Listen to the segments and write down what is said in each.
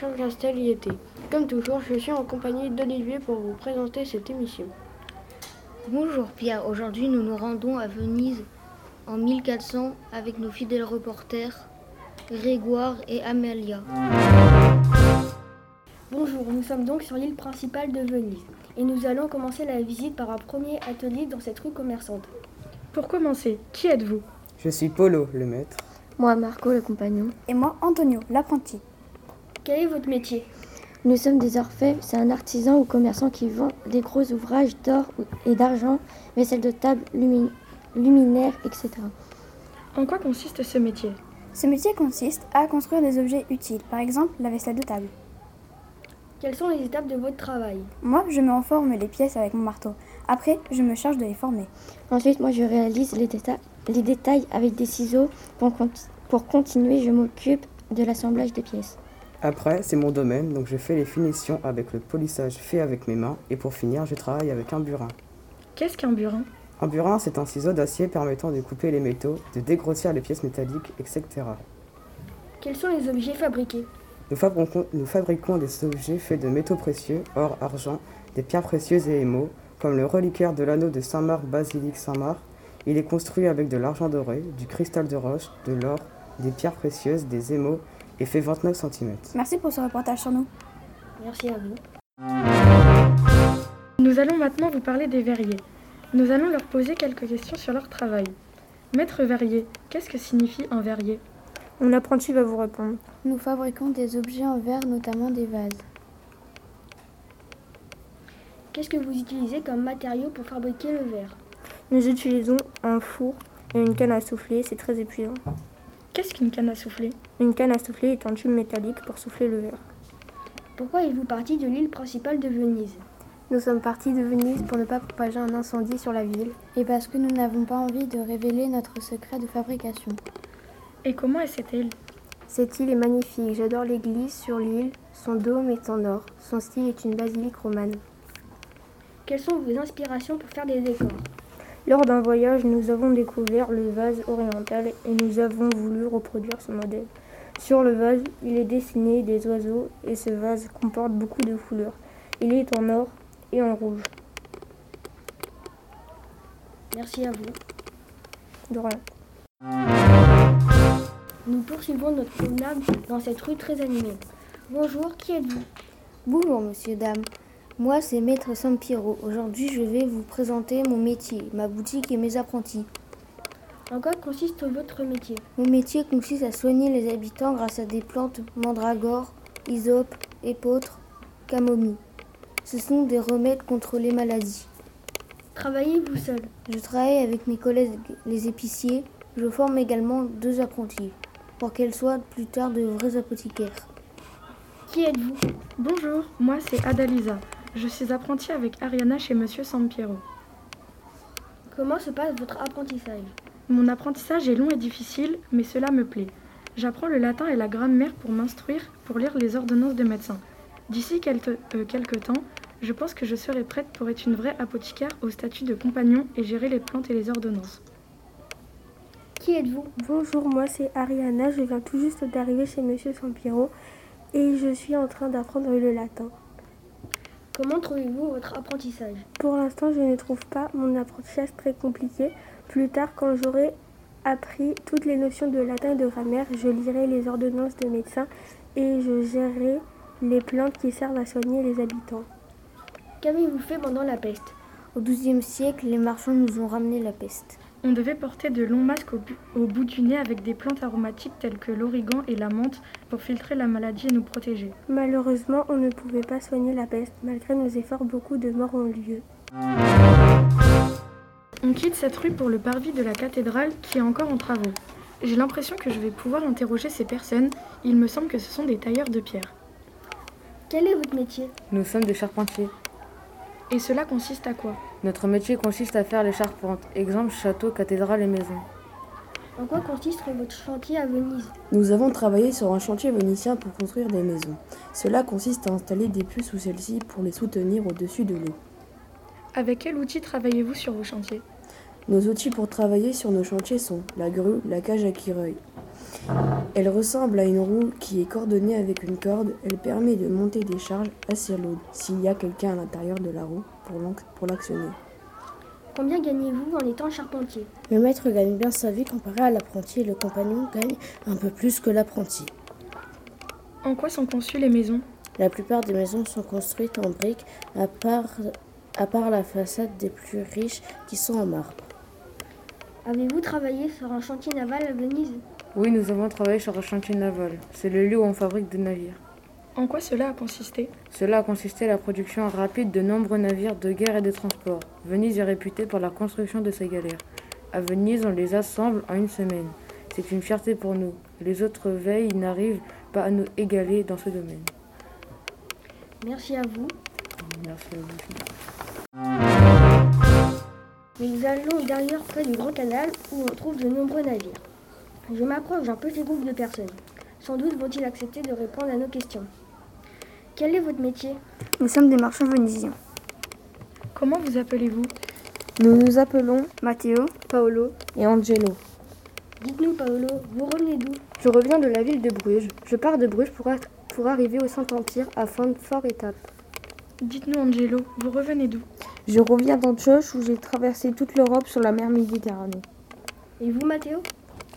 Charles Castel y était. Comme toujours, je suis en compagnie d'Olivier pour vous présenter cette émission. Bonjour Pierre, aujourd'hui nous nous rendons à Venise en 1400 avec nos fidèles reporters Grégoire et Amelia. Bonjour, nous sommes donc sur l'île principale de Venise et nous allons commencer la visite par un premier atelier dans cette rue commerçante. Pour commencer, qui êtes-vous? Je suis Polo, le maître. Moi, Marco, le compagnon. Et moi, Antonio, l'apprenti. Quel est votre métier? Nous sommes des orfèvres, c'est un artisan ou commerçant qui vend des gros ouvrages d'or et d'argent, vaisselle de table, luminaires, etc. En quoi consiste ce métier? Ce métier consiste à construire des objets utiles, par exemple la vaisselle de table. Quelles sont les étapes de votre travail? Moi, je mets en forme les pièces avec mon marteau. Après, je me charge de les former. Ensuite, moi, je réalise les, déta les détails avec des ciseaux. Pour, pour continuer, je m'occupe de l'assemblage des pièces. Après, c'est mon domaine, donc je fais les finitions avec le polissage fait avec mes mains. Et pour finir, je travaille avec un burin. Qu'est-ce qu'un burin Un burin, c'est un ciseau d'acier permettant de couper les métaux, de dégrossir les pièces métalliques, etc. Quels sont les objets fabriqués? Nous fabriquons, nous fabriquons, des objets faits de métaux précieux, or, argent, des pierres précieuses et émaux, comme le reliquaire de l'anneau de Saint-Marc basilique Saint-Marc. Il est construit avec de l'argent doré, du cristal de roche, de l'or, des pierres précieuses, des émaux et fait 29 cm. Merci pour ce reportage sur nous. Merci à vous. Nous allons maintenant vous parler des verriers. Nous allons leur poser quelques questions sur leur travail. Maître verrier, qu'est-ce que signifie un verrier? Mon apprenti va vous répondre. Nous fabriquons des objets en verre, notamment des vases. Qu'est-ce que vous utilisez comme matériau pour fabriquer le verre? Nous utilisons un four et une canne à souffler, c'est très épuisant. Qu'est-ce qu'une canne à souffler? Une canne à souffler est un tube métallique pour souffler le verre. Pourquoi êtes-vous parti de l'île principale de Venise? Nous sommes partis de Venise pour ne pas propager un incendie sur la ville. Et parce que nous n'avons pas envie de révéler notre secret de fabrication. Et comment est cette île? Cette île est magnifique, j'adore l'église sur l'île, son dôme est en or, son style est une basilique romane. Quelles sont vos inspirations pour faire des décors? Lors d'un voyage, nous avons découvert le vase oriental et nous avons voulu reproduire ce modèle. Sur le vase, il est dessiné des oiseaux et ce vase comporte beaucoup de couleurs. Il est en or et en rouge. Merci à vous. De rien. Nous poursuivons notre promenade dans cette rue très animée. Bonjour, qui êtes-vous? Bonjour, monsieur, dame. Moi, c'est Maître Sampiro. Aujourd'hui, je vais vous présenter mon métier, ma boutique et mes apprentis. En quoi consiste votre métier? Mon métier consiste à soigner les habitants grâce à des plantes mandragore, hysope, épeautre, camomille. Ce sont des remèdes contre les maladies. Travaillez-vous seul? Je travaille avec mes collègues les épiciers. Je forme également deux apprentis pour qu'elles soient plus tard de vrais apothicaires. Qui êtes-vous? Bonjour, moi c'est Adalisa. Je suis apprentie avec Ariana chez Monsieur Sampiero. Comment se passe votre apprentissage? Mon apprentissage est long et difficile, mais cela me plaît. J'apprends le latin et la grammaire pour m'instruire, pour lire les ordonnances de médecins. D'ici quelques, euh, quelques temps, je pense que je serai prête pour être une vraie apothicaire au statut de compagnon et gérer les plantes et les ordonnances. Qui êtes-vous? Bonjour, moi c'est Ariana, je viens tout juste d'arriver chez Monsieur Sampiero et je suis en train d'apprendre le latin. Comment trouvez-vous votre apprentissage? Pour l'instant, je ne trouve pas mon apprentissage très compliqué. Plus tard, quand j'aurai appris toutes les notions de latin et de grammaire, je lirai les ordonnances de médecins et je gérerai les plantes qui servent à soigner les habitants. Qu'avez-vous fait pendant la peste? Au XIIe siècle, les marchands nous ont ramené la peste. On devait porter de longs masques au, bu- au bout du nez avec des plantes aromatiques telles que l'origan et la menthe pour filtrer la maladie et nous protéger. Malheureusement, on ne pouvait pas soigner la peste. Malgré nos efforts, beaucoup de morts ont lieu. On quitte cette rue pour le parvis de la cathédrale qui est encore en travaux. J'ai l'impression que je vais pouvoir interroger ces personnes. Il me semble que ce sont des tailleurs de pierre. Quel est votre métier? Nous sommes des charpentiers. Et cela consiste à quoi? Notre métier consiste à faire les charpentes, exemple château, cathédrale et maison. En quoi consiste votre chantier à Venise? Nous avons travaillé sur un chantier vénitien pour construire des maisons. Cela consiste à installer des puces sous celles-ci pour les soutenir au-dessus de l'eau. Avec quel outil travaillez-vous sur vos chantiers? Nos outils pour travailler sur nos chantiers sont la grue, la cage à quireuil, Elle ressemble à une roue qui est coordonnée avec une corde. Elle permet de monter des charges assez lourdes s'il y a quelqu'un à l'intérieur de la roue pour l'actionner. Combien gagnez-vous en étant charpentier? Le maître gagne bien sa vie comparé à l'apprenti et le compagnon gagne un peu plus que l'apprenti. En quoi sont conçues les maisons? La plupart des maisons sont construites en briques, à part, à part la façade des plus riches qui sont en marbre. Avez-vous travaillé sur un chantier naval à Venise? Oui, nous avons travaillé sur un chantier naval. C'est le lieu où on fabrique des navires. En quoi cela a consisté? Cela a consisté à la production rapide de nombreux navires de guerre et de transport. Venise est réputée pour la construction de ces galères. À Venise, on les assemble en une semaine. C'est une fierté pour nous. Les autres veilles n'arrivent pas à nous égaler dans ce domaine. Merci à vous. Merci à vous. Nous allons d'ailleurs près du Grand Canal où on trouve de nombreux navires. Je m'approche d'un petit groupe de personnes. Sans doute vont-ils accepter de répondre à nos questions. Quel est votre métier? Nous sommes des marchands vénisiens. Comment vous appelez-vous? Nous nous appelons Matteo, Paolo et Angelo. Dites-nous, Paolo, vous revenez d'où? Je reviens de la ville de Bruges. Je pars de Bruges pour, pour arriver au Saint-Empire à fin de fort étape. Dites-nous, Angelo, vous revenez d'où? Je reviens d'Antioche où j'ai traversé toute l'Europe sur la mer Méditerranée. Et vous, Matteo?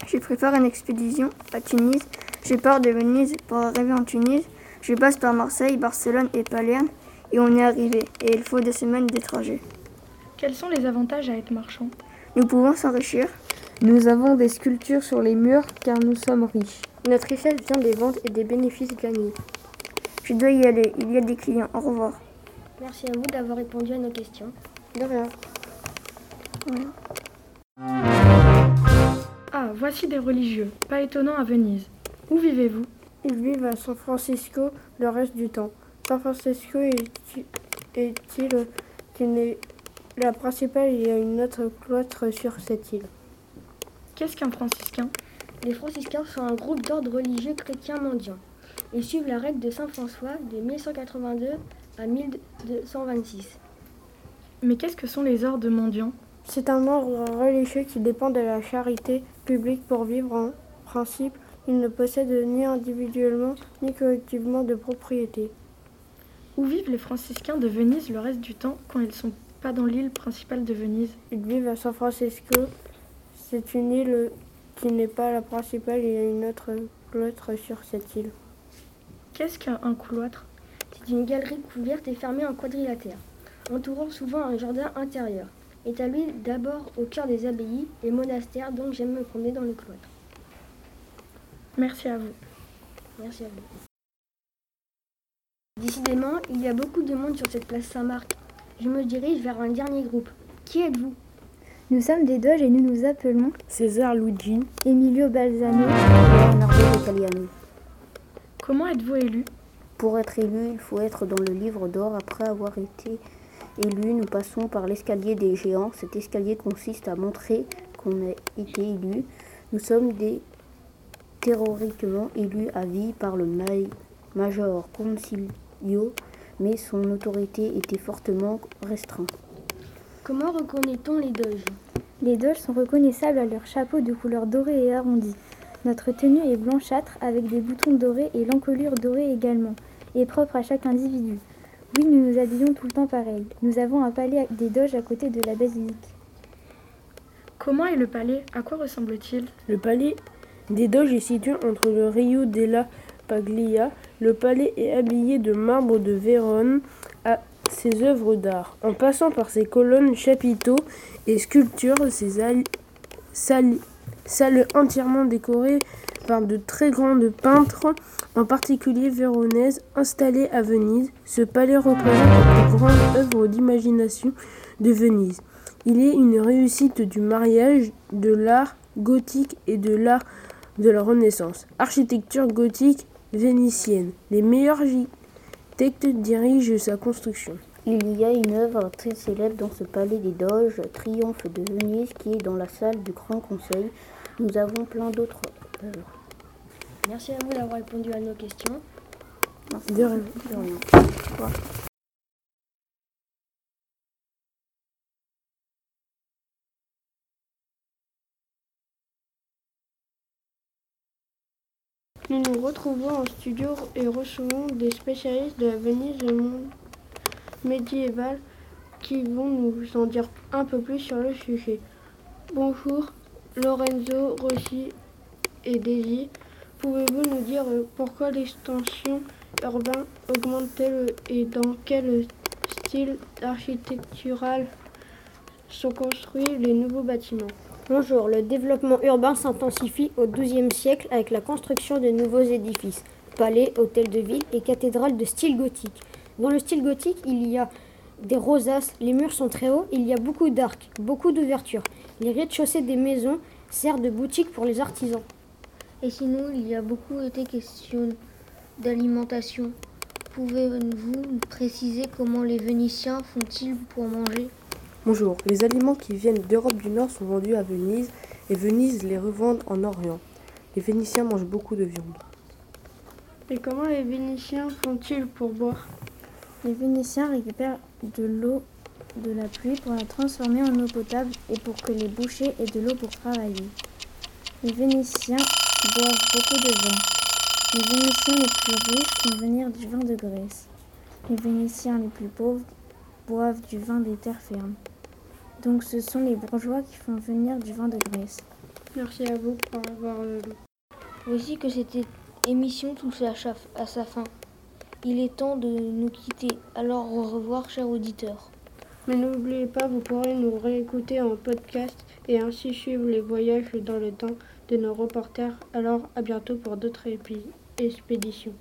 Je prépare une expédition à Tunis. Je pars de Venise pour arriver en Tunis. Je passe par Marseille, Barcelone et Palerme et on est arrivé. Et il faut deux semaines de trajet. Quels sont les avantages à être marchand? Nous pouvons s'enrichir. Nous avons des sculptures sur les murs car nous sommes riches. Notre richesse vient des ventes et des bénéfices gagnés. Je dois y aller, il y a des clients. Au revoir. Merci à vous d'avoir répondu à nos questions. De rien. Ah, voici des religieux. Pas étonnant à Venise. Où vivez-vous? Ils vivent à San Francisco le reste du temps. San Francisco est-il qui n'est la principale Il y a une autre cloître sur cette île. Qu'est-ce qu'un franciscain? Les franciscains sont un groupe d'ordre religieux chrétien mendiant. Ils suivent la règle de Saint François de 1182 à 1226. Mais qu'est-ce que sont les ordres mendiants? C'est un ordre religieux qui dépend de la charité publique pour vivre en principe. Ils ne possèdent ni individuellement ni collectivement de propriété. Où vivent les franciscains de Venise le reste du temps quand ils ne sont pas dans l'île principale de Venise? Ils vivent à San Francisco. C'est une île qui n'est pas la principale, il y a une autre cloître sur cette île. Qu'est-ce qu'un couloître C'est une galerie couverte et fermée en quadrilatère, entourant souvent un jardin intérieur. Établi d'abord au cœur des abbayes et monastères, donc j'aime me promener dans le cloître. Merci à vous. Merci à vous. Décidément, il y a beaucoup de monde sur cette place Saint-Marc. Je me dirige vers un dernier groupe. Qui êtes-vous? Nous sommes des Doges et nous nous appelons César Luigi, Emilio Balzano et Leonardo Italiano. Comment êtes-vous élu? Pour être élu, il faut être dans le livre d'or. Après avoir été élu, nous passons par l'escalier des géants. Cet escalier consiste à montrer qu'on a été élu. Nous sommes des théoriquement élus à vie par le major concilio, mais son autorité était fortement restreinte. Comment reconnaît-on les doges? Les doges sont reconnaissables à leur chapeau de couleur dorée et arrondie. Notre tenue est blanchâtre avec des boutons dorés et l'encolure dorée également, et propre à chaque individu. Oui, nous nous habillons tout le temps pareil. Nous avons un palais des doges à côté de la basilique. Comment est le palais? À quoi ressemble-t-il? Le palais des Doges est situé entre le Rio della Paglia. Le palais est habillé de marbre de Vérone à ses œuvres d'art. En passant par ses colonnes, chapiteaux et sculptures, ses salles, salles entièrement décorées par de très grandes peintres, en particulier véronaises, installées à Venise. Ce palais représente la plus grande œuvre d'imagination de Venise. Il est une réussite du mariage de l'art gothique et de l'art de la Renaissance. Architecture gothique vénitienne. Les meilleurs architectes dirigent sa construction. Il y a une œuvre très célèbre dans ce palais des Doges, Triomphe de Venise, qui est dans la salle du Grand Conseil. Nous avons plein d'autres œuvres. Merci à vous d'avoir répondu à nos questions. Merci. De rien. Nous nous retrouvons en studio et recevons des spécialistes de la Venise du monde médiéval qui vont nous en dire un peu plus sur le sujet. Bonjour Lorenzo, Rossi et Daisy. Pouvez-vous nous dire pourquoi l'extension urbaine augmente-t-elle et dans quel style architectural sont construits les nouveaux bâtiments? Bonjour, le développement urbain s'intensifie au XIIe siècle avec la construction de nouveaux édifices, palais, hôtels de ville et cathédrales de style gothique. Dans le style gothique, il y a des rosaces, les murs sont très hauts, il y a beaucoup d'arcs, beaucoup d'ouvertures. Les rez-de-chaussée des maisons servent de boutique pour les artisans. Et sinon, il y a beaucoup été question d'alimentation. Pouvez-vous nous préciser comment les Vénitiens font-ils pour manger? Bonjour, les aliments qui viennent d'Europe du Nord sont vendus à Venise et Venise les revend en Orient. Les Vénitiens mangent beaucoup de viande. Et comment les Vénitiens font-ils pour boire? Les Vénitiens récupèrent de l'eau de la pluie pour la transformer en eau potable et pour que les bouchers aient de l'eau pour travailler. Les Vénitiens boivent beaucoup de vin. Les Vénitiens les plus riches font venir du vin de Grèce. Les Vénitiens les plus pauvres boivent du vin des terres fermes. Donc ce sont les bourgeois qui font venir du vin de Grèce. Merci à vous pour avoir lu. Voici que cette émission touche à sa fin. Il est temps de nous quitter. Alors au revoir, chers auditeurs. Mais n'oubliez pas, vous pourrez nous réécouter en podcast et ainsi suivre les voyages dans le temps de nos reporters. Alors à bientôt pour d'autres expéditions.